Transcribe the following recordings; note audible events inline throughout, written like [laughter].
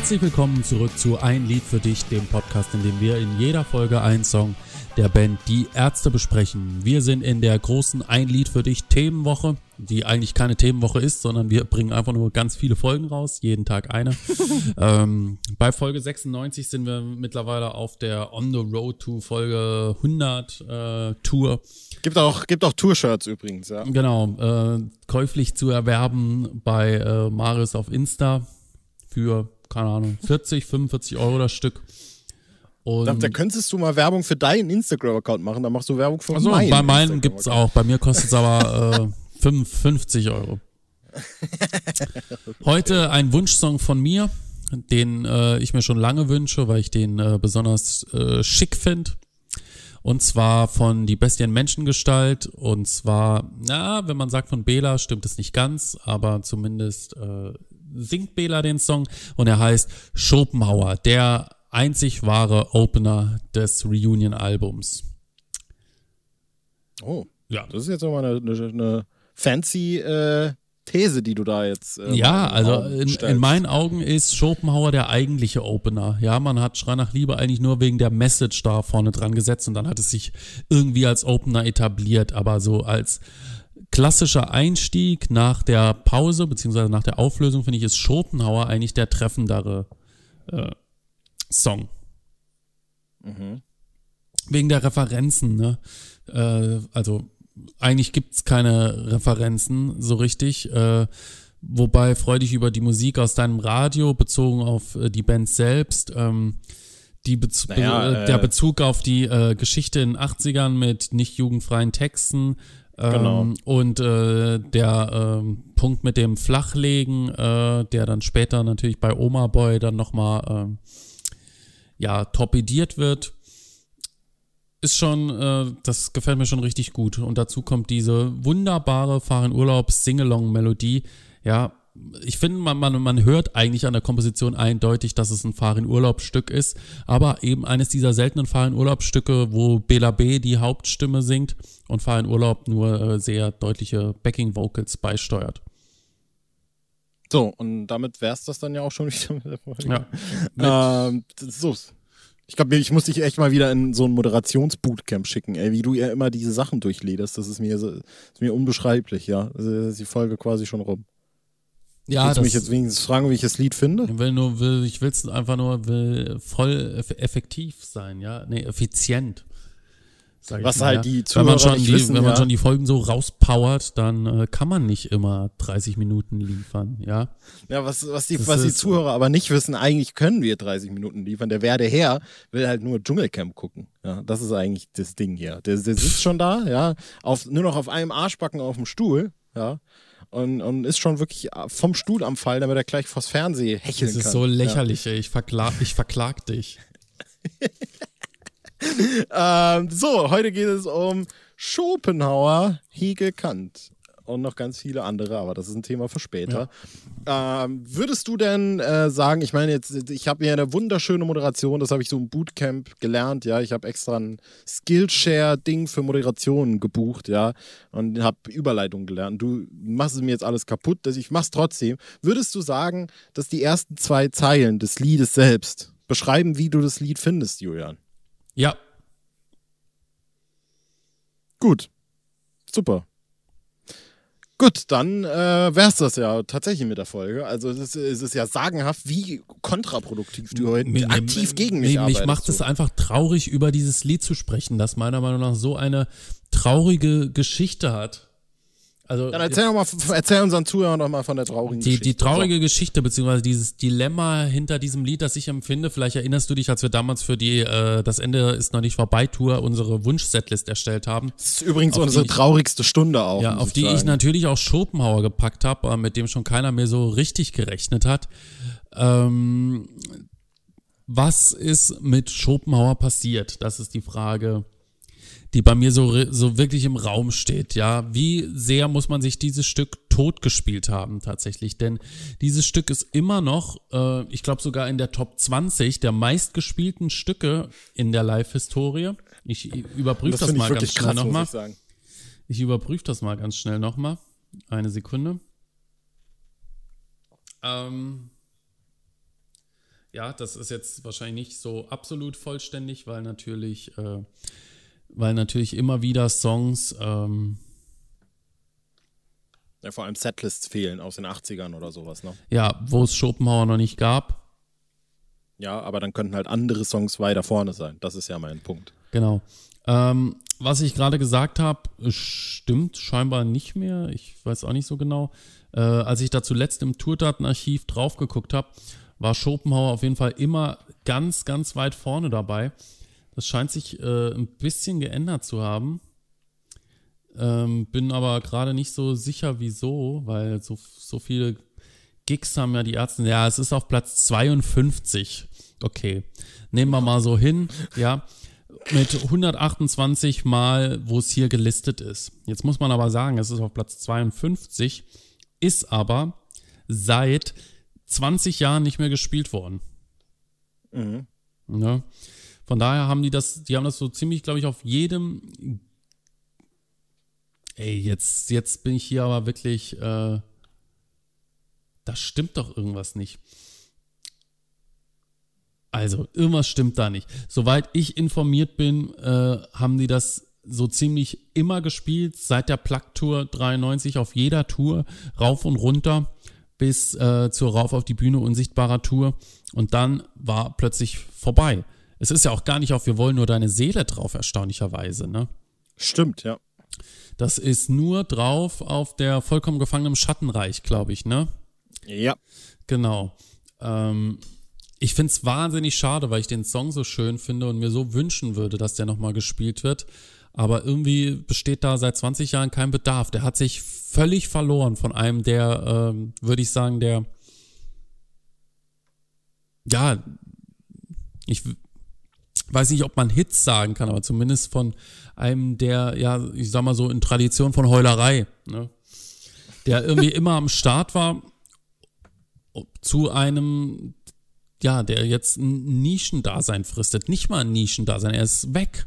Herzlich willkommen zurück zu Ein Lied für dich, dem Podcast, in dem wir in jeder Folge einen Song der Band Die Ärzte besprechen. Wir sind in der großen Ein Lied für dich Themenwoche, die eigentlich keine Themenwoche ist, sondern wir bringen einfach nur ganz viele Folgen raus, jeden Tag eine. [laughs] ähm, bei Folge 96 sind wir mittlerweile auf der On the Road to Folge 100 äh, Tour. Gibt auch, gibt auch Tour-Shirts übrigens, ja. Genau, äh, käuflich zu erwerben bei äh, Marius auf Insta für, keine Ahnung, 40, 45 Euro das Stück. Und da, da könntest du mal Werbung für deinen Instagram-Account machen, dann machst du Werbung für also, meinen. Bei meinen gibt es auch, bei mir kostet es aber äh, 50 Euro. [laughs] Heute ein Wunschsong von mir, den äh, ich mir schon lange wünsche, weil ich den äh, besonders äh, schick finde. Und zwar von Die Bestien Menschengestalt. Und zwar, na, wenn man sagt von Bela, stimmt es nicht ganz, aber zumindest äh, singt Bela den Song. Und er heißt Schopenhauer, der einzig wahre Opener des Reunion-Albums. Oh, ja. Das ist jetzt aber eine, eine, eine fancy äh, These, die du da jetzt. Äh, ja, also in, in, meinen Augen ist Schopenhauer der eigentliche Opener. Ja, man hat Schrei nach Liebe eigentlich nur wegen der Message da vorne dran gesetzt und dann hat es sich irgendwie als Opener etabliert, aber so als klassischer Einstieg nach der Pause beziehungsweise nach der Auflösung finde ich ist Schopenhauer eigentlich der treffendere äh, Song. Mhm. Wegen der Referenzen, ne? Äh, also eigentlich gibt's keine Referenzen so richtig. Äh, wobei freu dich über die Musik aus deinem Radio, bezogen auf äh, die Band selbst. Ähm, die Bez naja, äh, der Bezug auf die äh, Geschichte in den 80ern mit nicht jugendfreien Texten. Ähm, genau. Und äh, der äh, Punkt mit dem Flachlegen, äh, der dann später natürlich bei Oma Boy dann nochmal äh, ja, torpediert wird, ist schon, äh, das gefällt mir schon richtig gut. Und dazu kommt diese wunderbare Fahren Urlaub Singalong-Melodie. Ja, ich finde, man, man, man hört eigentlich an der Komposition eindeutig, dass es ein Fahren Urlaub Stück ist, aber eben eines dieser seltenen Fahren Urlaub Stücke, wo Bela B die Hauptstimme singt und Fahren Urlaub nur äh, sehr deutliche Backing Vocals beisteuert. So, und damit wäre es das dann ja auch schon wieder mit der Folge. Ja. Ähm, so. Ich glaube, ich muss dich echt mal wieder in so ein Moderationsbootcamp schicken, ey, wie du ja immer diese Sachen durchlederst. Das ist mir, so, ist mir unbeschreiblich, ja. Also ist die Folge quasi schon rum. Ja, Willst du mich jetzt wenigstens fragen, wie ich das Lied finde? Ich will nur, will, ich will es einfach nur will voll effektiv sein, ja. Nee, effizient. Was mal, halt die Zuhörer wenn man schon die, wissen, Wenn man schon die Folgen so rauspowert, dann äh, kann man nicht immer 30 Minuten liefern, ja. Ja, was, was, die, was die Zuhörer aber nicht wissen, eigentlich können wir 30 Minuten liefern. Der werde her will halt nur Dschungelcamp gucken. Ja, das ist eigentlich das Ding hier. Der, der sitzt schon da, ja, auf, nur noch auf einem Arschbacken auf dem Stuhl, ja. Und, und ist schon wirklich vom Stuhl am Fall, damit er gleich vors Fernsehen hecheln kann. Das ist so lächerlich, ja. ey. Ich verklag, ich verklag dich. [laughs] ähm, so, heute geht es um Schopenhauer, Hegel, Kant und noch ganz viele andere, aber das ist ein Thema für später. Ja. Ähm, würdest du denn äh, sagen, ich meine jetzt, ich habe mir eine wunderschöne Moderation, das habe ich so im Bootcamp gelernt, ja, ich habe extra ein Skillshare-Ding für Moderationen gebucht, ja, und habe Überleitung gelernt. Du machst es mir jetzt alles kaputt, dass ich mach's trotzdem. Würdest du sagen, dass die ersten zwei Zeilen des Liedes selbst beschreiben, wie du das Lied findest, Julian? Ja. Gut. Super. Gut, dann äh, wär's das ja tatsächlich mit der Folge. Also es ist, es ist ja sagenhaft, wie kontraproduktiv du heute mir, aktiv gegen mich, mich arbeitest. Mich macht es einfach traurig, über dieses Lied zu sprechen, das meiner Meinung nach so eine traurige Geschichte hat. Also, Dann erzähl, mal, erzähl unseren Zuhörern doch mal von der traurigen die, Geschichte. Die traurige. Geschichte, beziehungsweise dieses Dilemma hinter diesem Lied, das ich empfinde. Vielleicht erinnerst du dich, als wir damals für die äh, Das Ende ist noch nicht vorbei Tour unsere Wunsch-Setlist erstellt haben. Das ist übrigens unsere ich, traurigste Stunde auch. Ja, auf die sagen. ich natürlich auch Schopenhauer gepackt habe, mit dem schon keiner mehr so richtig gerechnet hat. Ähm, was ist mit Schopenhauer passiert? Das ist die Frage die bei mir so, so wirklich im Raum steht. Ja, wie sehr muss man sich dieses Stück totgespielt haben tatsächlich? Denn dieses Stück ist immer noch, äh, ich glaube sogar in der Top 20 der meistgespielten Stücke in der Live-Historie. Ich überprüfe das, das mal ganz schnell nochmal. Ich, ich überprüfe das mal ganz schnell nochmal. Eine Sekunde. Ähm, Ja, das ist jetzt wahrscheinlich nicht so absolut vollständig, weil natürlich, äh, weil natürlich immer wieder Songs. Ähm, ja, vor allem Setlists fehlen aus den 80ern oder sowas, ne? Ja, wo es Schopenhauer noch nicht gab. Ja, aber dann könnten halt andere Songs weiter vorne sein. Das ist ja mein Punkt. Genau. Ähm, was ich gerade gesagt habe, stimmt scheinbar nicht mehr. Ich weiß auch nicht so genau. Äh, als ich da zuletzt im Tourdatenarchiv drauf geguckt habe, war Schopenhauer auf jeden Fall immer ganz, ganz weit vorne dabei. Das scheint sich äh, ein bisschen geändert zu haben. Ähm, bin aber gerade nicht so sicher, wieso, weil so, so viele Gigs haben ja die Ärzte. Ja, es ist auf Platz 52. Okay. Nehmen wir mal so hin, ja. Mit 128 Mal, wo es hier gelistet ist. Jetzt muss man aber sagen, es ist auf Platz 52, ist aber seit 20 Jahren nicht mehr gespielt worden. Mhm. Ja. Von daher haben die das, die haben das so ziemlich, glaube ich, auf jedem. Ey, jetzt, jetzt bin ich hier aber wirklich. Äh, da stimmt doch irgendwas nicht. Also, irgendwas stimmt da nicht. Soweit ich informiert bin, äh, haben die das so ziemlich immer gespielt, seit der Plug Tour 93 auf jeder Tour, rauf und runter bis äh, zur Rauf auf die Bühne unsichtbarer Tour und dann war plötzlich vorbei. Es ist ja auch gar nicht auf Wir wollen nur deine Seele drauf, erstaunlicherweise, ne? Stimmt, ja. Das ist nur drauf auf der vollkommen gefangenen Schattenreich, glaube ich, ne? Ja. Genau. Ähm, ich finde es wahnsinnig schade, weil ich den Song so schön finde und mir so wünschen würde, dass der nochmal gespielt wird. Aber irgendwie besteht da seit 20 Jahren kein Bedarf. Der hat sich völlig verloren von einem der, ähm, würde ich sagen, der, ja, ich weiß nicht, ob man Hits sagen kann, aber zumindest von einem der, ja, ich sag mal so in Tradition von Heulerei, ne? der irgendwie [laughs] immer am Start war zu einem, ja, der jetzt ein Nischendasein fristet. Nicht mal ein Nischendasein, er ist weg.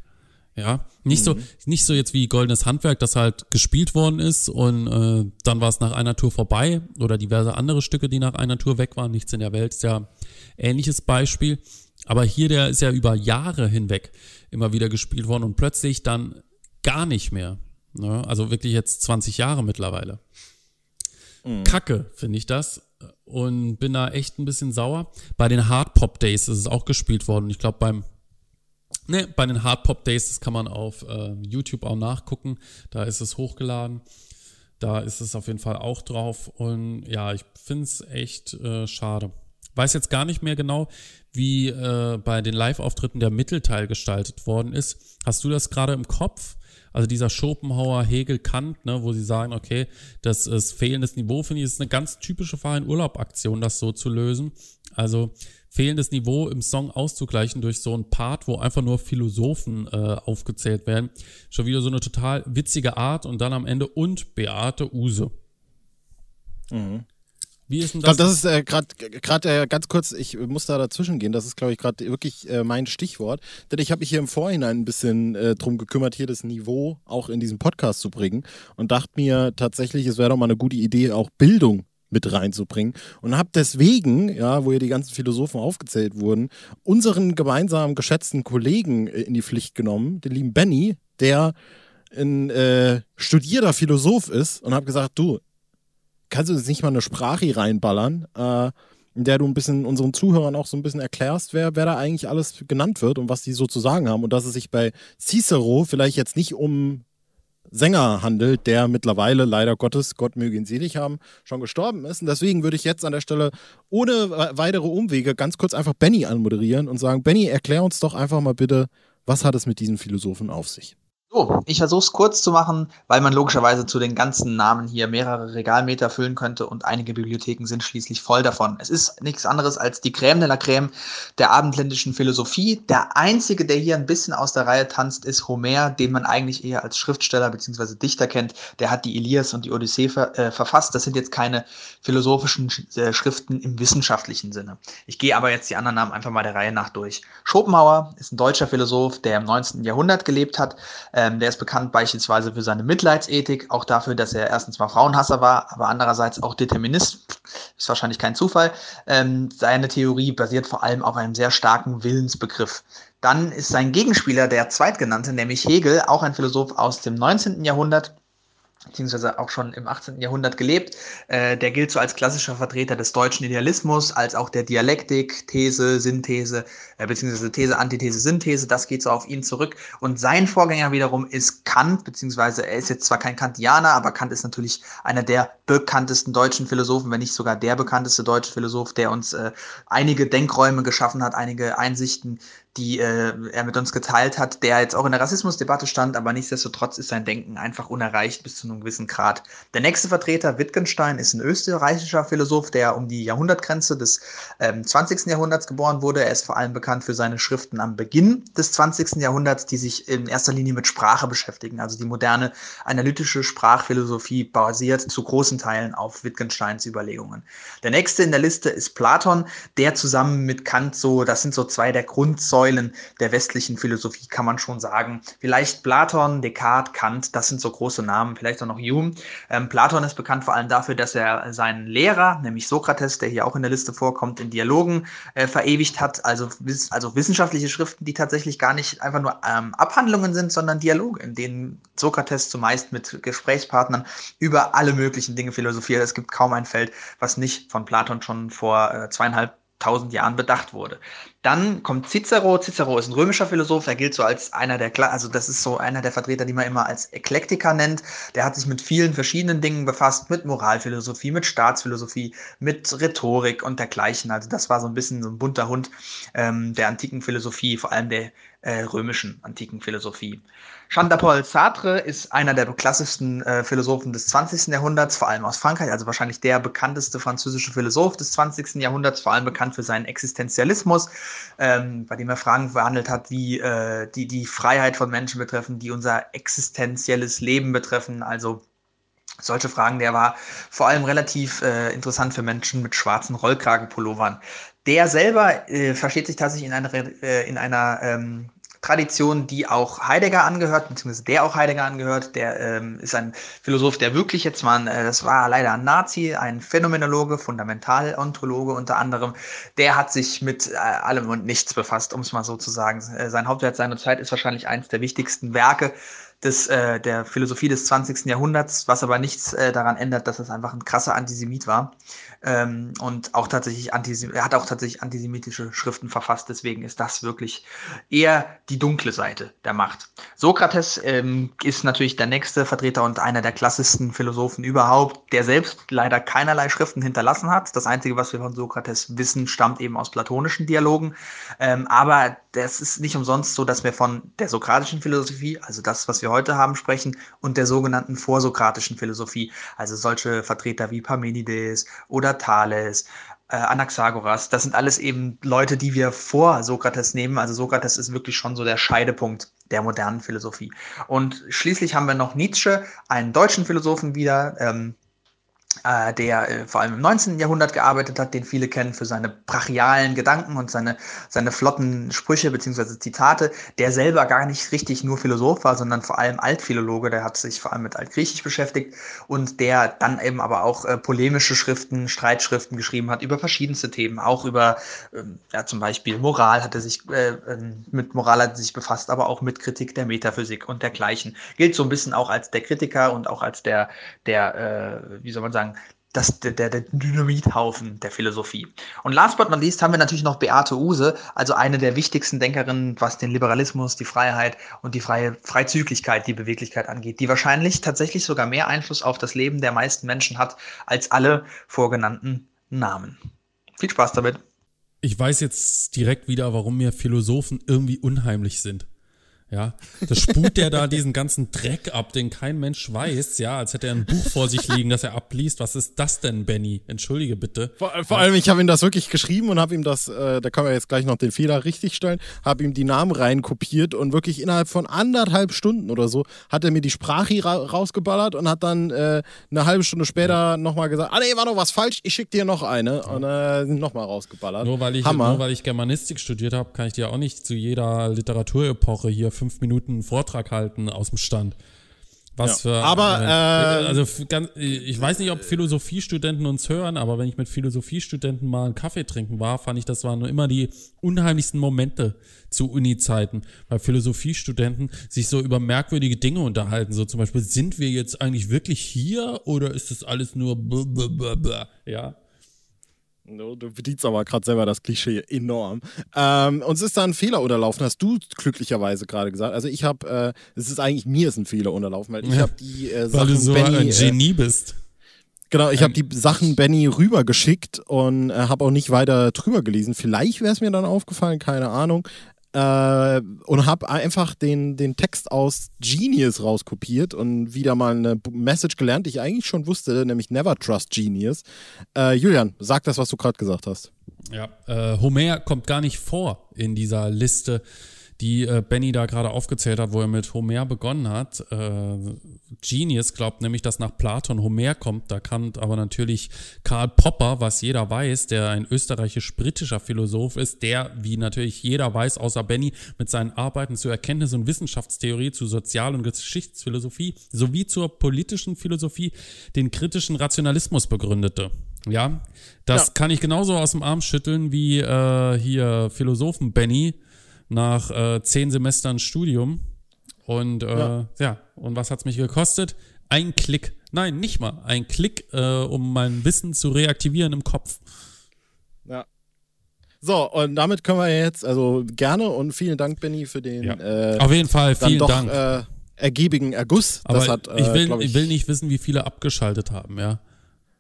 Ja, nicht mhm. so, nicht so jetzt wie Goldenes Handwerk, das halt gespielt worden ist und äh, dann war es nach einer Tour vorbei oder diverse andere Stücke, die nach einer Tour weg waren. Nichts in der Welt ist ja ähnliches Beispiel. Aber hier, der ist ja über Jahre hinweg immer wieder gespielt worden und plötzlich dann gar nicht mehr. Ne? Also wirklich jetzt 20 Jahre mittlerweile. Mhm. Kacke, finde ich das. Und bin da echt ein bisschen sauer. Bei den Hard Pop Days ist es auch gespielt worden. Ich glaube, beim Ne, bei den Hard Pop Days, das kann man auf äh, YouTube auch nachgucken. Da ist es hochgeladen. Da ist es auf jeden Fall auch drauf. Und ja, ich finde es echt äh, schade. Weiß jetzt gar nicht mehr genau, wie äh, bei den Live-Auftritten der Mittelteil gestaltet worden ist. Hast du das gerade im Kopf? Also dieser Schopenhauer, Hegel, Kant, ne, wo sie sagen, okay, das ist fehlendes Niveau, finde ich, ist eine ganz typische Fahr-in-Urlaub-Aktion, das so zu lösen. Also fehlendes Niveau im Song auszugleichen durch so ein Part, wo einfach nur Philosophen äh, aufgezählt werden. Schon wieder so eine total witzige Art und dann am Ende und Beate Use. Mhm. Wie ist denn das? Das ist äh, gerade äh, ganz kurz, ich muss da dazwischen gehen, das ist glaube ich gerade wirklich äh, mein Stichwort, denn ich habe mich hier im Vorhinein ein bisschen äh, drum gekümmert, hier das Niveau auch in diesen Podcast zu bringen. Und dachte mir tatsächlich, es wäre doch mal eine gute Idee, auch Bildung mit reinzubringen. Und habe deswegen, ja, wo hier die ganzen Philosophen aufgezählt wurden, unseren gemeinsamen geschätzten Kollegen äh, in die Pflicht genommen, den lieben Benny, der ein äh, studierter Philosoph ist und habe gesagt, du, kannst du jetzt nicht mal eine Sprache reinballern, äh, in der du ein bisschen unseren Zuhörern auch so ein bisschen erklärst, wer, wer da eigentlich alles genannt wird und was die so zu sagen haben und dass es sich bei Cicero vielleicht jetzt nicht um Sänger handelt, der mittlerweile, leider Gottes, Gott möge ihn selig haben, schon gestorben ist. Und deswegen würde ich jetzt an der Stelle ohne weitere Umwege ganz kurz einfach Benny anmoderieren und sagen, Benny, erklär uns doch einfach mal bitte, was hat es mit diesen Philosophen auf sich? So, ich versuche es kurz zu machen, weil man logischerweise zu den ganzen Namen hier mehrere Regalmeter füllen könnte und einige Bibliotheken sind schließlich voll davon. Es ist nichts anderes als die Crème de la Crème der abendländischen Philosophie. Der einzige, der hier ein bisschen aus der Reihe tanzt, ist Homer, den man eigentlich eher als Schriftsteller bzw. Dichter kennt. Der hat die Ilias und die Odyssee ver äh, verfasst. Das sind jetzt keine philosophischen äh, Schriften im wissenschaftlichen Sinne. Ich gehe aber jetzt die anderen Namen einfach mal der Reihe nach durch. Schopenhauer ist ein deutscher Philosoph, der im 19. Jahrhundert gelebt hat. Äh, Ähm, der ist bekannt beispielsweise für seine Mitleidsethik, auch dafür, dass er erstens mal Frauenhasser war, aber andererseits auch Determinist. Ist wahrscheinlich kein Zufall. Ähm, seine Theorie basiert vor allem auf einem sehr starken Willensbegriff. Dann ist sein Gegenspieler der zweitgenannte, nämlich Hegel, auch ein Philosoph aus dem 19. Jahrhundert, beziehungsweise auch schon im 18. Jahrhundert gelebt. Äh, der gilt so als klassischer Vertreter des deutschen Idealismus, als auch der Dialektik, These, Synthese, äh, beziehungsweise These, Antithese, Synthese. Das geht so auf ihn zurück. Und sein Vorgänger wiederum ist Kant, beziehungsweise er ist jetzt zwar kein Kantianer, aber Kant ist natürlich einer der bekanntesten deutschen Philosophen, wenn nicht sogar der bekannteste deutsche Philosoph, der uns äh, einige Denkräume geschaffen hat, einige Einsichten, die äh, er mit uns geteilt hat, der jetzt auch in der Rassismusdebatte stand, aber nichtsdestotrotz ist sein Denken einfach unerreicht bis zu einem gewissen Grad. Der nächste Vertreter, Wittgenstein, ist ein österreichischer Philosoph, der um die Jahrhundertgrenze des ähm, 20. Jahrhunderts geboren wurde. Er ist vor allem bekannt für seine Schriften am Beginn des 20. Jahrhunderts, die sich in erster Linie mit Sprache beschäftigen. Also die moderne analytische Sprachphilosophie basiert zu großen Teilen auf Wittgensteins Überlegungen. Der nächste in der Liste ist Platon, der zusammen mit Kant so, das sind so zwei der Grundsäulen Säulen der westlichen Philosophie, kann man schon sagen. Vielleicht Platon, Descartes, Kant, das sind so große Namen, vielleicht auch noch Hume. Ähm, Platon ist bekannt vor allem dafür, dass er seinen Lehrer, nämlich Sokrates, der hier auch in der Liste vorkommt, in Dialogen äh, verewigt hat, also, also wissenschaftliche Schriften, die tatsächlich gar nicht einfach nur ähm, Abhandlungen sind, sondern Dialoge, in denen Sokrates zumeist mit Gesprächspartnern über alle möglichen Dinge philosophiert. Es gibt kaum ein Feld, was nicht von Platon schon vor äh, zweieinhalb tausend Jahren bedacht wurde. Dann kommt Cicero. Cicero ist ein römischer Philosoph. Er gilt so als einer der, also das ist so einer der Vertreter, die man immer als Eklektiker nennt. Der hat sich mit vielen verschiedenen Dingen befasst, mit Moralphilosophie, mit Staatsphilosophie, mit Rhetorik und dergleichen. Also das war so ein bisschen so ein bunter Hund ähm, der antiken Philosophie, vor allem der äh, römischen antiken Philosophie. Jean-Paul Sartre ist einer der klassischsten äh, Philosophen des 20. Jahrhunderts, vor allem aus Frankreich, also wahrscheinlich der bekannteste französische Philosoph des 20. Jahrhunderts, vor allem bekannt für seinen Existenzialismus, ähm, bei dem er Fragen behandelt hat, wie äh, die die Freiheit von Menschen betreffen, die unser existenzielles Leben betreffen, also solche Fragen, der war vor allem relativ äh, interessant für Menschen mit schwarzen Rollkragenpullovern. Der selber äh, versteht sich tatsächlich in einer, äh, in einer ähm, Tradition, die auch Heidegger angehört, beziehungsweise der auch Heidegger angehört. Der ähm, ist ein Philosoph, der wirklich jetzt mal, äh, das war leider ein Nazi, ein Phänomenologe, Fundamentalontologe unter anderem. Der hat sich mit äh, allem und nichts befasst, um es mal so zu sagen. Äh, sein Hauptwerk seiner Zeit ist wahrscheinlich eines der wichtigsten Werke des, äh, der Philosophie des 20. Jahrhunderts, was aber nichts äh, daran ändert, dass es einfach ein krasser Antisemit war. Ähm, und auch tatsächlich Antisem er hat auch tatsächlich antisemitische Schriften verfasst, deswegen ist das wirklich eher die dunkle Seite der Macht. Sokrates ähm, ist natürlich der nächste Vertreter und einer der klassischsten Philosophen überhaupt, der selbst leider keinerlei Schriften hinterlassen hat. Das Einzige, was wir von Sokrates wissen, stammt eben aus platonischen Dialogen. Ähm, aber das ist nicht umsonst so, dass wir von der sokratischen Philosophie, also das, was wir heute haben, sprechen, und der sogenannten vorsokratischen Philosophie, also solche Vertreter wie Parmenides oder Thales, äh, Anaxagoras, das sind alles eben Leute, die wir vor Sokrates nehmen. Also Sokrates ist wirklich schon so der Scheidepunkt der modernen Philosophie. Und schließlich haben wir noch Nietzsche, einen deutschen Philosophen wieder, ähm, äh, der äh, vor allem im 19. Jahrhundert gearbeitet hat, den viele kennen für seine brachialen Gedanken und seine, seine flotten Sprüche bzw. Zitate, der selber gar nicht richtig nur Philosoph war, sondern vor allem Altphilologe, der hat sich vor allem mit Altgriechisch beschäftigt und der dann eben aber auch äh, polemische Schriften, Streitschriften geschrieben hat über verschiedenste Themen, auch über ähm, ja, zum Beispiel Moral hat er sich äh, ähm, mit Moral hat er sich befasst, aber auch mit Kritik der Metaphysik und dergleichen. Gilt so ein bisschen auch als der Kritiker und auch als der, der, äh, wie soll man sagen, das, der, der Dynamithaufen der Philosophie. Und last but not least haben wir natürlich noch Beate Use, also eine der wichtigsten Denkerinnen, was den Liberalismus, die Freiheit und die freie Freizügigkeit, die Beweglichkeit angeht, die wahrscheinlich tatsächlich sogar mehr Einfluss auf das Leben der meisten Menschen hat als alle vorgenannten Namen. Viel Spaß damit. Ich weiß jetzt direkt wieder, warum mir Philosophen irgendwie unheimlich sind. Ja, das spult der da diesen ganzen Dreck ab, den kein Mensch weiß, ja, als hätte er ein Buch vor sich liegen, das er abliest. Was ist das denn, Benny? Entschuldige bitte. Vor, vor allem, ich habe ihm das wirklich geschrieben und habe ihm das, äh, da können wir jetzt gleich noch den Fehler richtig stellen, habe ihm die Namen reinkopiert und wirklich innerhalb von anderthalb Stunden oder so hat er mir die Sprache ra rausgeballert und hat dann äh, eine halbe Stunde später nochmal gesagt, ah nee, war noch was falsch, ich schicke dir noch eine und äh, nochmal rausgeballert. Nur weil ich, Hammer. nur weil ich Germanistik studiert habe, kann ich dir auch nicht zu jeder Literaturepoche hier für fünf Minuten einen Vortrag halten aus dem Stand. Was ja. für. Aber, äh, also ganz, ich weiß nicht, ob Philosophiestudenten uns hören, aber wenn ich mit Philosophiestudenten mal einen Kaffee trinken war, fand ich, das waren immer die unheimlichsten Momente zu Uni-Zeiten, weil Philosophiestudenten sich so über merkwürdige Dinge unterhalten. So zum Beispiel, sind wir jetzt eigentlich wirklich hier oder ist das alles nur, ja? No, du bedienst aber gerade selber das Klischee enorm. Ähm, uns ist da ein Fehler unterlaufen, hast du glücklicherweise gerade gesagt. Also ich habe, äh, es ist eigentlich mir ist ein Fehler unterlaufen, weil ich ja, habe die äh, Sachen Weil du so Benny, ein Genie äh, bist. Genau, ich habe die Sachen Benny rübergeschickt und äh, habe auch nicht weiter drüber gelesen. Vielleicht wäre es mir dann aufgefallen, keine Ahnung äh, und habe einfach den, den Text aus Genius rauskopiert und wieder mal eine Message gelernt, die ich eigentlich schon wusste, nämlich Never Trust Genius. Äh, Julian, sag das, was du gerade gesagt hast. Ja, äh, Homer kommt gar nicht vor in dieser Liste die äh, Benny da gerade aufgezählt hat, wo er mit Homer begonnen hat. Äh, Genius glaubt nämlich, dass nach Platon Homer kommt. Da kann aber natürlich Karl Popper, was jeder weiß, der ein österreichisch-britischer Philosoph ist, der, wie natürlich jeder weiß, außer Benny, mit seinen Arbeiten zur Erkenntnis- und Wissenschaftstheorie, zu Sozial- und Geschichtsphilosophie sowie zur politischen Philosophie den kritischen Rationalismus begründete. Ja, das ja. kann ich genauso aus dem Arm schütteln wie äh, hier Philosophen Benny, nach äh, zehn Semestern Studium. Und äh, ja. ja. und was hat es mich gekostet? Ein Klick. Nein, nicht mal. Ein Klick, äh, um mein Wissen zu reaktivieren im Kopf. Ja. So, und damit können wir jetzt, also gerne und vielen Dank, Benny, für den. Ja. Äh, Auf jeden Fall, vielen doch, Dank. Äh, ergiebigen Erguss. Aber hat, ich, will, ich, ich will nicht wissen, wie viele abgeschaltet haben, ja.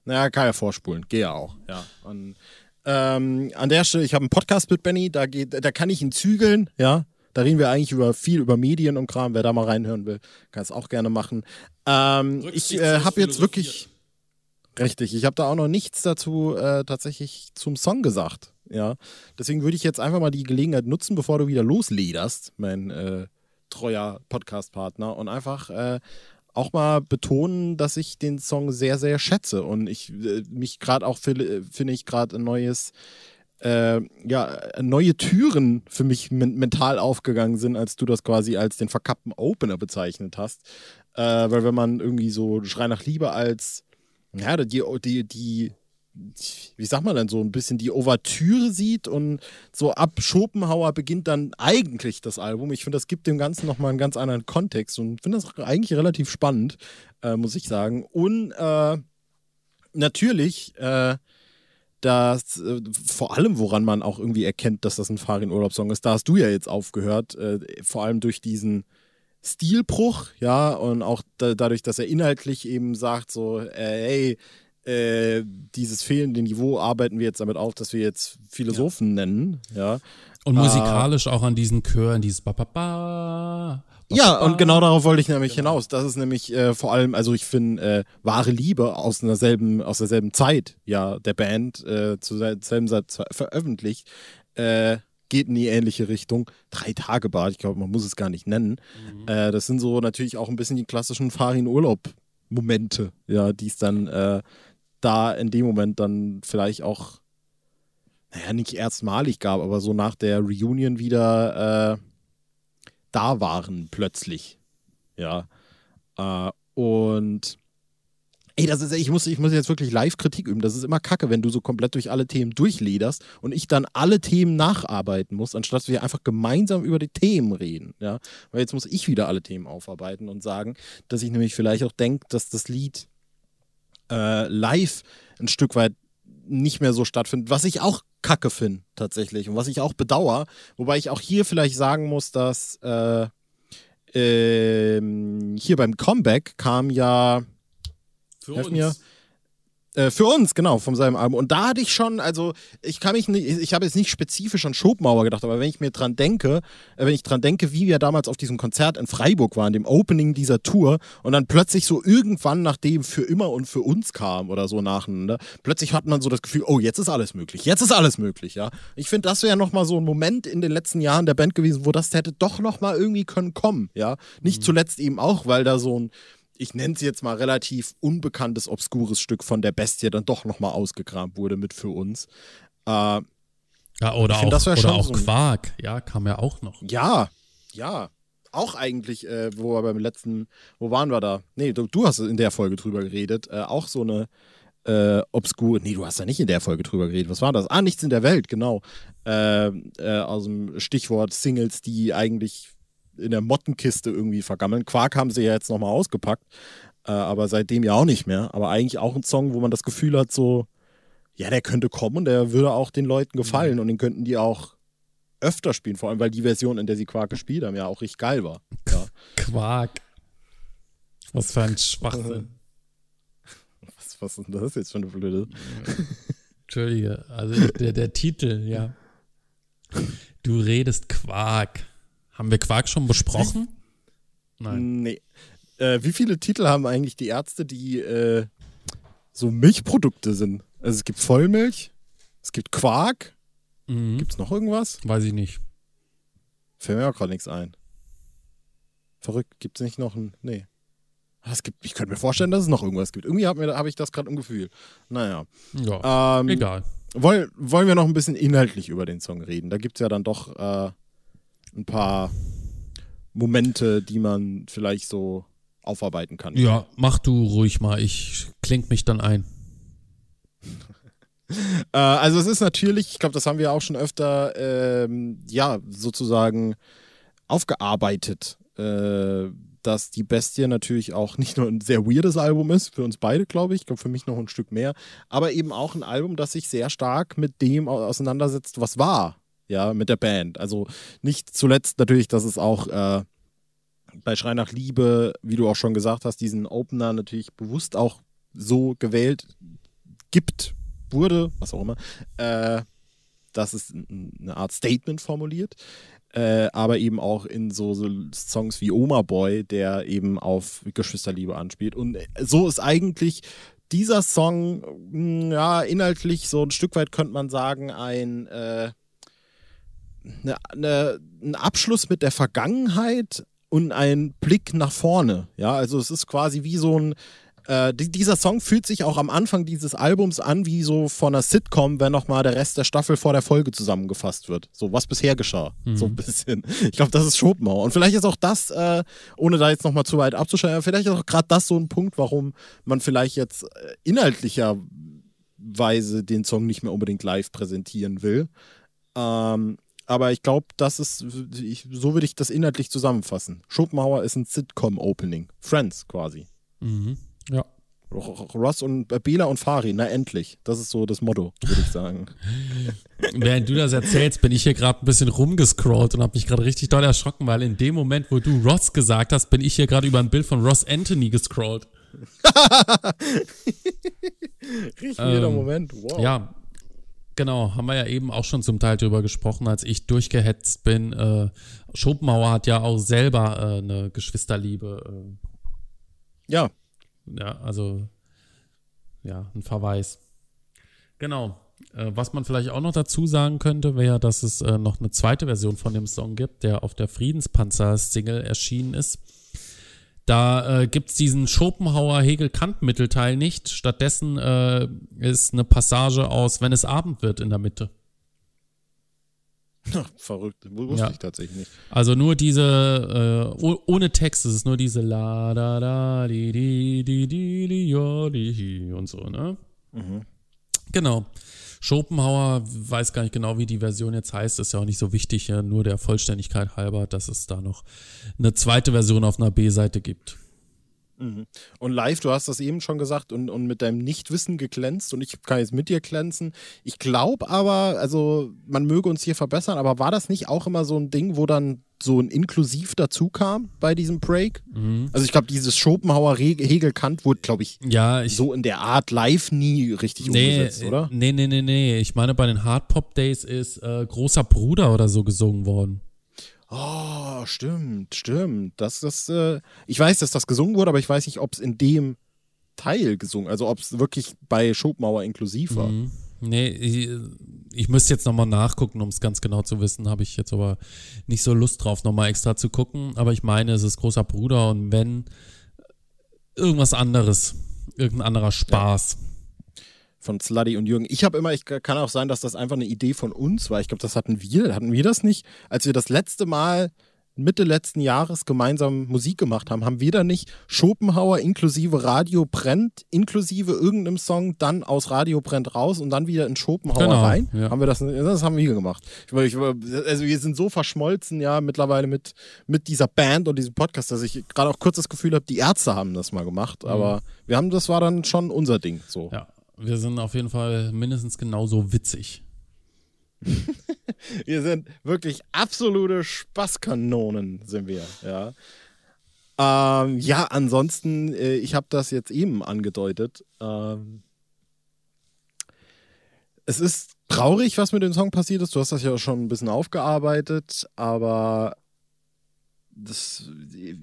Naja, kann ja vorspulen. Gehe ja auch, ja. Und ähm, an der Stelle, ich habe einen Podcast mit Benny, da, geht, da kann ich ihn zügeln, ja. Da reden wir eigentlich über viel über Medien und Kram. Wer da mal reinhören will, kann es auch gerne machen. Ähm, ich äh, habe jetzt wirklich. Richtig, ich habe da auch noch nichts dazu äh, tatsächlich zum Song gesagt. Ja, deswegen würde ich jetzt einfach mal die Gelegenheit nutzen, bevor du wieder loslederst, mein äh, treuer Podcast-Partner, und einfach äh, auch mal betonen, dass ich den Song sehr, sehr schätze und ich äh, mich gerade auch finde ich gerade ein neues, äh, ja, neue Türen für mich men mental aufgegangen sind, als du das quasi als den verkappten Opener bezeichnet hast. Äh, weil wenn man irgendwie so Schrei nach Liebe als, ja, die, die, die wie sagt man denn, so ein bisschen die Ouvertüre sieht und so ab Schopenhauer beginnt dann eigentlich das Album. Ich finde, das gibt dem Ganzen nochmal einen ganz anderen Kontext und finde das eigentlich relativ spannend, äh, muss ich sagen. Und äh, natürlich, äh, das äh, vor allem, woran man auch irgendwie erkennt, dass das ein Farin-Urlaubssong ist, da hast du ja jetzt aufgehört, äh, vor allem durch diesen Stilbruch, ja, und auch da, dadurch, dass er inhaltlich eben sagt, so, äh, hey, äh, dieses fehlende Niveau arbeiten wir jetzt damit auf, dass wir jetzt Philosophen ja. nennen, ja. Und musikalisch äh, auch an diesen Chören, dieses ba, ba, ba, ja, und genau darauf wollte ich nämlich genau. hinaus. Das ist nämlich äh, vor allem, also ich finde, äh, wahre Liebe aus einer selben, aus derselben Zeit, ja, der Band äh, zur selben Zeit veröffentlicht, geht in die ähnliche Richtung. Drei Tage Bad, ich glaube, man muss es gar nicht nennen. Mhm. Das sind so natürlich auch ein bisschen die klassischen Farin-Urlaub-Momente, ja, die es dann äh, da in dem Moment dann vielleicht auch, naja, nicht erstmalig gab, aber so nach der Reunion wieder äh, da waren plötzlich. Ja. Äh, und ey, das ist, ich muss, ich muss jetzt wirklich Live-Kritik üben. Das ist immer kacke, wenn du so komplett durch alle Themen durchlederst und ich dann alle Themen nacharbeiten muss, anstatt wir einfach gemeinsam über die Themen reden. Ja. Weil jetzt muss ich wieder alle Themen aufarbeiten und sagen, dass ich nämlich vielleicht auch denke, dass das Lied äh, live ein Stück weit nicht mehr so stattfindet, was ich auch kacke finde tatsächlich und was ich auch bedauere, wobei ich auch hier vielleicht sagen muss, dass äh, äh, hier beim Comeback kam ja für uns. Mir, äh, für uns, genau, von seinem Album. Und da hatte ich schon, also ich kann mich nicht, ich habe jetzt nicht spezifisch an Schopenhauer gedacht, aber wenn ich mir dran denke, äh, wenn ich dran denke, wie wir damals auf diesem Konzert in Freiburg waren, dem Opening dieser Tour, und dann plötzlich so irgendwann, nachdem für immer und für uns kam oder so nacheinander, plötzlich hat man so das Gefühl, oh, jetzt ist alles möglich, jetzt ist alles möglich, ja. Ich finde, das wäre nochmal so ein Moment in den letzten Jahren der Band gewesen, wo das hätte doch nochmal irgendwie können kommen, ja. Nicht mhm. zuletzt eben auch, weil da so ein ich nenne es jetzt mal relativ unbekanntes, obskures Stück von der Bestie dann doch nochmal ausgekramt wurde mit für uns. Äh, ja, oder auch, oder auch so Quark, ja, kam ja auch noch. Ja, ja. auch eigentlich, äh, wo wir beim letzten, wo waren wir da? Nee, du, du hast in der Folge drüber geredet, äh, auch so eine äh, obskur, nee, du hast da nicht in der Folge drüber geredet. Was war das? Ah, nichts in der Welt, genau. Äh, äh, aus dem Stichwort Singles, die eigentlich in der Mottenkiste irgendwie vergammeln. Quark haben sie ja jetzt nochmal ausgepackt, äh, aber seitdem ja auch nicht mehr. Aber eigentlich auch ein Song, wo man das Gefühl hat, so, ja, der könnte kommen und der würde auch den Leuten gefallen mhm. und den könnten die auch öfter spielen, vor allem weil die Version, in der sie Quark gespielt haben, ja auch richtig geil war. Ja. [laughs] Quark. Was für ein Schwachsinn. [laughs] Was, was ist denn das jetzt für eine blöde? Entschuldige, also der, der Titel, ja. [laughs] Du redest Quark. Haben wir Quark schon besprochen? Nein. Nee. Äh, wie viele Titel haben eigentlich die Ärzte, die äh, so Milchprodukte sind? Also es gibt Vollmilch, es gibt Quark. Mhm. Gibt es noch irgendwas? Weiß ich nicht. Fällt mir auch gerade nichts ein. Verrückt. Gibt es nicht noch ein. Nee. Ah, es gibt, ich könnte mir vorstellen, dass es noch irgendwas gibt. Irgendwie habe hab ich das gerade im Gefühl. Naja. Ja, ähm, egal. Wollen, wollen wir noch ein bisschen inhaltlich über den Song reden? Da gibt es ja dann doch äh, ein paar Momente, die man vielleicht so aufarbeiten kann. Ja, mach du ruhig mal. Ich klinge mich dann ein. [laughs] äh, also es ist natürlich, ich glaube, das haben wir auch schon öfter, ähm, ja, sozusagen aufgearbeitet, äh, dass die Bestie natürlich auch nicht nur ein sehr weirdes Album ist, für uns beide, glaube ich, ich glaube für mich noch ein Stück mehr, aber eben auch ein Album, das sich sehr stark mit dem auseinandersetzt, was war, ja, mit der Band. Also nicht zuletzt natürlich, dass es auch äh, bei Schrei nach Liebe, wie du auch schon gesagt hast, diesen Opener natürlich bewusst auch so gewählt gibt, wurde, was auch immer, äh, dass es eine Art Statement formuliert, äh, aber eben auch in so, so, Songs wie Oma Boy, der eben auf Geschwisterliebe anspielt. Und so ist eigentlich dieser Song, ja, inhaltlich so ein Stück weit könnte man sagen, ein, äh, eine, eine, ein Abschluss mit der Vergangenheit und ein Blick nach vorne. Ja, also es ist quasi wie so ein äh, dieser Song fühlt sich auch am Anfang dieses Albums an wie so von einer Sitcom, wenn nochmal der Rest der Staffel vor der Folge zusammengefasst wird. So, was bisher geschah. Mhm. So ein bisschen. Ich glaube, das ist Schopenhauer. Und vielleicht ist auch das, äh, ohne da jetzt nochmal zu weit abzuschneiden, vielleicht ist auch gerade das so ein Punkt, warum man vielleicht jetzt äh, inhaltlicherweise den Song nicht mehr unbedingt live präsentieren will. Ähm, aber ich glaube, das ist, ich, so würde ich das inhaltlich zusammenfassen. Schopenhauer ist ein Sitcom-Opening. Friends quasi. Mhm. Ja. Ross und äh, Bela und Fari, na endlich. Das ist so das Motto, würde ich sagen. [laughs] Während du das erzählst, bin ich hier gerade ein bisschen rumgescrollt und habe mich gerade richtig doll erschrocken, weil in dem Moment, wo du Ross gesagt hast, bin ich hier gerade über ein Bild von Ross Anthony gescrollt. [laughs] richtig ähm, jeder Moment, wow. Ja, genau, haben wir ja eben auch schon zum Teil drüber gesprochen, als ich durchgehetzt bin. Äh, Schopenhauer hat ja auch selber äh, eine Geschwisterliebe. Äh, ja, ja, also ja, ein Verweis. Genau. Äh, was man vielleicht auch noch dazu sagen könnte, wäre, dass es äh, noch eine zweite Version von dem Song gibt, der auf der Friedenspanzer-Single erschienen ist. Da äh, gibt es diesen Schopenhauer-Hegel-Kant-Mittelteil nicht. Stattdessen äh, ist eine Passage aus Wenn es Abend wird in der Mitte. [laughs] Verrückt, wusste ja. ich tatsächlich nicht. Also nur diese, äh, ohne Text, es ist nur diese La da da di di di di di yo di und so, ne? Mhm. Genau. Schopenhauer weiß gar nicht genau, wie die Version jetzt heißt, ist ja auch nicht so wichtig, nur der Vollständigkeit halber, dass es da noch eine zweite Version auf einer B-Seite gibt. Mhm. Und live, du hast das eben schon gesagt und, und mit deinem Nichtwissen geglänzt und ich kann jetzt mit dir glänzen. Ich glaube aber, also man möge uns hier verbessern, aber war das nicht auch immer so ein Ding, wo dann so ein Inklusiv dazu kam bei diesem Break? Mhm. Also ich glaube, dieses Schopenhauer Hegel-Kant wurde, glaube ich, ja, ich, so in der Art live nie richtig nee, umgesetzt, oder? Nee, nee, nee, nee. Ich meine, bei den Hard Pop Days ist äh, Großer Bruder oder so gesungen worden. Oh, stimmt, stimmt. Das, das, äh, ich weiß, dass das gesungen wurde, aber ich weiß nicht, ob es in dem Teil gesungen, also ob es wirklich bei Schopenhauer inklusiv war. Mhm. Nee, ich, ich müsste jetzt nochmal nachgucken, um es ganz genau zu wissen. Habe ich jetzt aber nicht so Lust drauf, nochmal extra zu gucken. Aber ich meine, es ist großer Bruder und wenn irgendwas anderes, irgendein anderer Spaß. Ja von Sluddy und Jürgen. Ich habe immer, ich kann auch sein, dass das einfach eine Idee von uns war. Ich glaube, das hatten wir, hatten wir das nicht, als wir das letzte Mal Mitte letzten Jahres gemeinsam Musik gemacht haben, haben wir da nicht Schopenhauer inklusive Radio brennt, inklusive irgendeinem Song, dann aus Radio brennt raus und dann wieder in Schopenhauer genau, rein? Ja. Haben wir das, das haben wir gemacht. Ich, ich, also wir sind so verschmolzen ja mittlerweile mit, mit dieser Band und diesem Podcast, dass ich gerade auch kurz das Gefühl habe, die Ärzte haben das mal gemacht, mhm. aber wir haben, das war dann schon unser Ding. So. Ja, wir sind auf jeden Fall mindestens genauso witzig. [laughs] wir sind wirklich absolute Spaßkanonen, sind wir, ja. Ähm, ja, ansonsten, äh, ich habe das jetzt eben angedeutet. Ähm, es ist traurig, was mit dem Song passiert ist. Du hast das ja schon ein bisschen aufgearbeitet, aber das,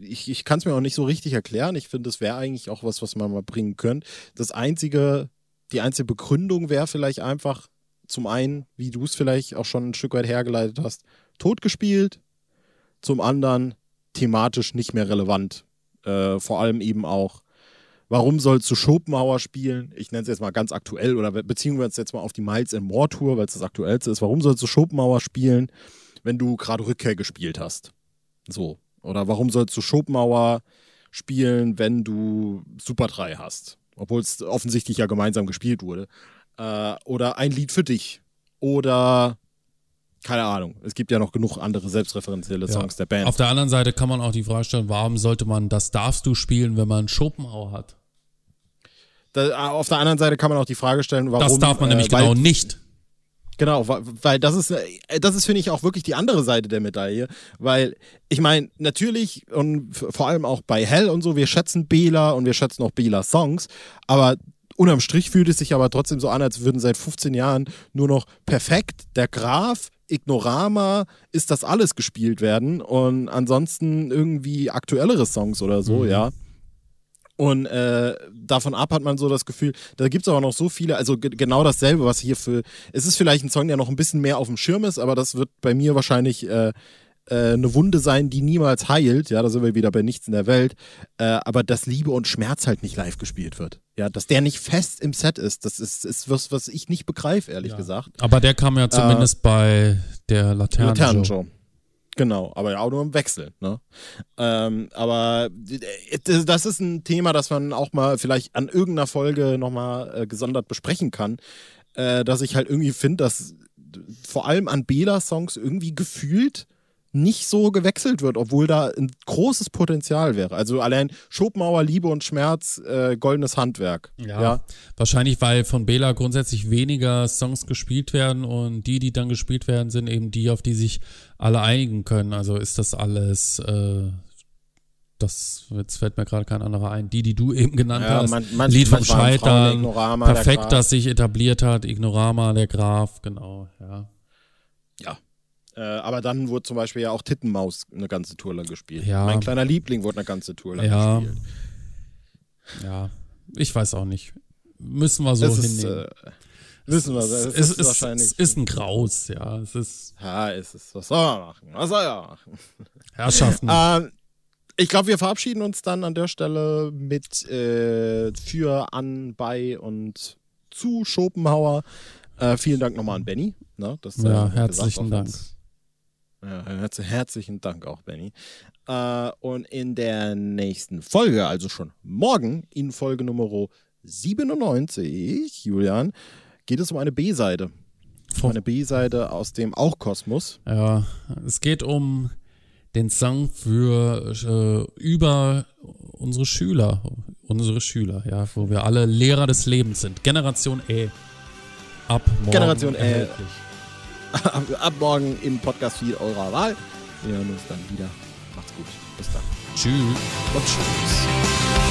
ich, ich kann es mir auch nicht so richtig erklären. Ich finde, das wäre eigentlich auch was, was man mal bringen könnte. Das einzige, die einzige Begründung wäre vielleicht einfach, zum einen, wie du es vielleicht auch schon ein Stück weit hergeleitet hast, totgespielt, zum anderen thematisch nicht mehr relevant. Äh, vor allem eben auch, warum sollst du Schopenhauer spielen? Ich nenne es jetzt mal ganz aktuell oder beziehen wir uns jetzt mal auf die Miles and More Tour, weil es das aktuellste ist. Warum sollst du Schopenhauer spielen, wenn du gerade Rückkehr gespielt hast? So. Oder warum sollst du Schopenhauer spielen, wenn du Super 3 hast? Obwohl es offensichtlich ja gemeinsam gespielt wurde. Äh, oder ein Lied für dich. Oder keine Ahnung. Es gibt ja noch genug andere selbstreferenzielle Songs ja. der Band. Auf der anderen Seite kann man auch die Frage stellen, warum sollte man das darfst du spielen, wenn man Schopenhauer hat? Da, äh, auf der anderen Seite kann man auch die Frage stellen, warum. Das darf man äh, nämlich genau nicht. Genau, weil das ist, äh, das ist, finde ich, auch wirklich die andere Seite der Medaille. Weil, ich meine, natürlich und vor allem auch bei Hell und so, wir schätzen Bela und wir schätzen auch Bela Songs, aber Unterm Strich fühlt es sich aber trotzdem so an, als würden seit 15 Jahren nur noch perfekt der Graf, Ignorama, ist das alles gespielt werden und ansonsten irgendwie aktuellere Songs oder so, mhm. ja. Und äh, davon ab hat man so das Gefühl, da gibt es aber noch so viele, also genau dasselbe, was hier für. Es ist vielleicht ein Song, der noch ein bisschen mehr auf dem Schirm ist, aber das wird bei mir wahrscheinlich äh, äh, eine Wunde sein, die niemals heilt. Ja, da sind wir wieder bei nichts in der Welt. Äh, aber dass Liebe und Schmerz halt nicht live gespielt wird. Ja, dass der nicht fest im Set ist, das ist, ist was, was ich nicht begreife, ehrlich ja. gesagt. Aber der kam ja zumindest äh, bei der Laternenshow. Laternenshow. Genau, aber ja auch nur im Wechsel. Ne? Ähm, aber äh, das ist ein Thema, das man auch mal vielleicht an irgendeiner Folge nochmal äh, gesondert besprechen kann. Äh, dass ich halt irgendwie finde, dass vor allem an Bela-Songs irgendwie gefühlt nicht so gewechselt wird, obwohl da ein großes Potenzial wäre. Also allein Schopenhauer, Liebe und Schmerz, äh, goldenes Handwerk. Ja, ja, Wahrscheinlich, weil von Bela grundsätzlich weniger Songs gespielt werden und die, die dann gespielt werden, sind eben die, auf die sich alle einigen können. Also ist das alles, äh, das, jetzt fällt mir gerade kein anderer ein. Die, die du eben genannt ja, hast. Man, man, Lied vom Scheitern. Perfekt, das sich etabliert hat. Ignorama, der Graf, genau, ja. Äh, aber dann wurde zum Beispiel ja auch Tittenmaus eine ganze Tour lang gespielt. Ja. Mein kleiner Liebling wurde eine ganze Tour lang ja. gespielt. Ja, ich weiß auch nicht. Müssen wir so es hinnehmen. Ist, äh, wissen wir, es, es, ist, ist wahrscheinlich. Es ist ein Graus, ja. Es ist. Ja, es ist. Was soll man machen? Was soll er machen? Herrschaften. [laughs] ähm, ich glaube, wir verabschieden uns dann an der Stelle mit äh, für, an, bei und zu Schopenhauer. Äh, vielen Dank nochmal an Benny. Ne, dass, ja, herzlichen Dank. Uns, ja, herzlichen Dank auch, Benny. Äh, und in der nächsten Folge, also schon morgen, in Folge Nummer 97, Julian, geht es um eine B-Seite. Um eine B-Seite aus dem auch Kosmos. Ja, es geht um den Song für äh, über unsere Schüler, unsere Schüler, ja, wo wir alle Lehrer des Lebens sind. Generation E. Ab morgen Generation E. [laughs] ab morgen im Podcast-Feed eurer Wahl. Wir hören uns dann wieder. Macht's gut. Bis dann. Tschüss. Und tschüss.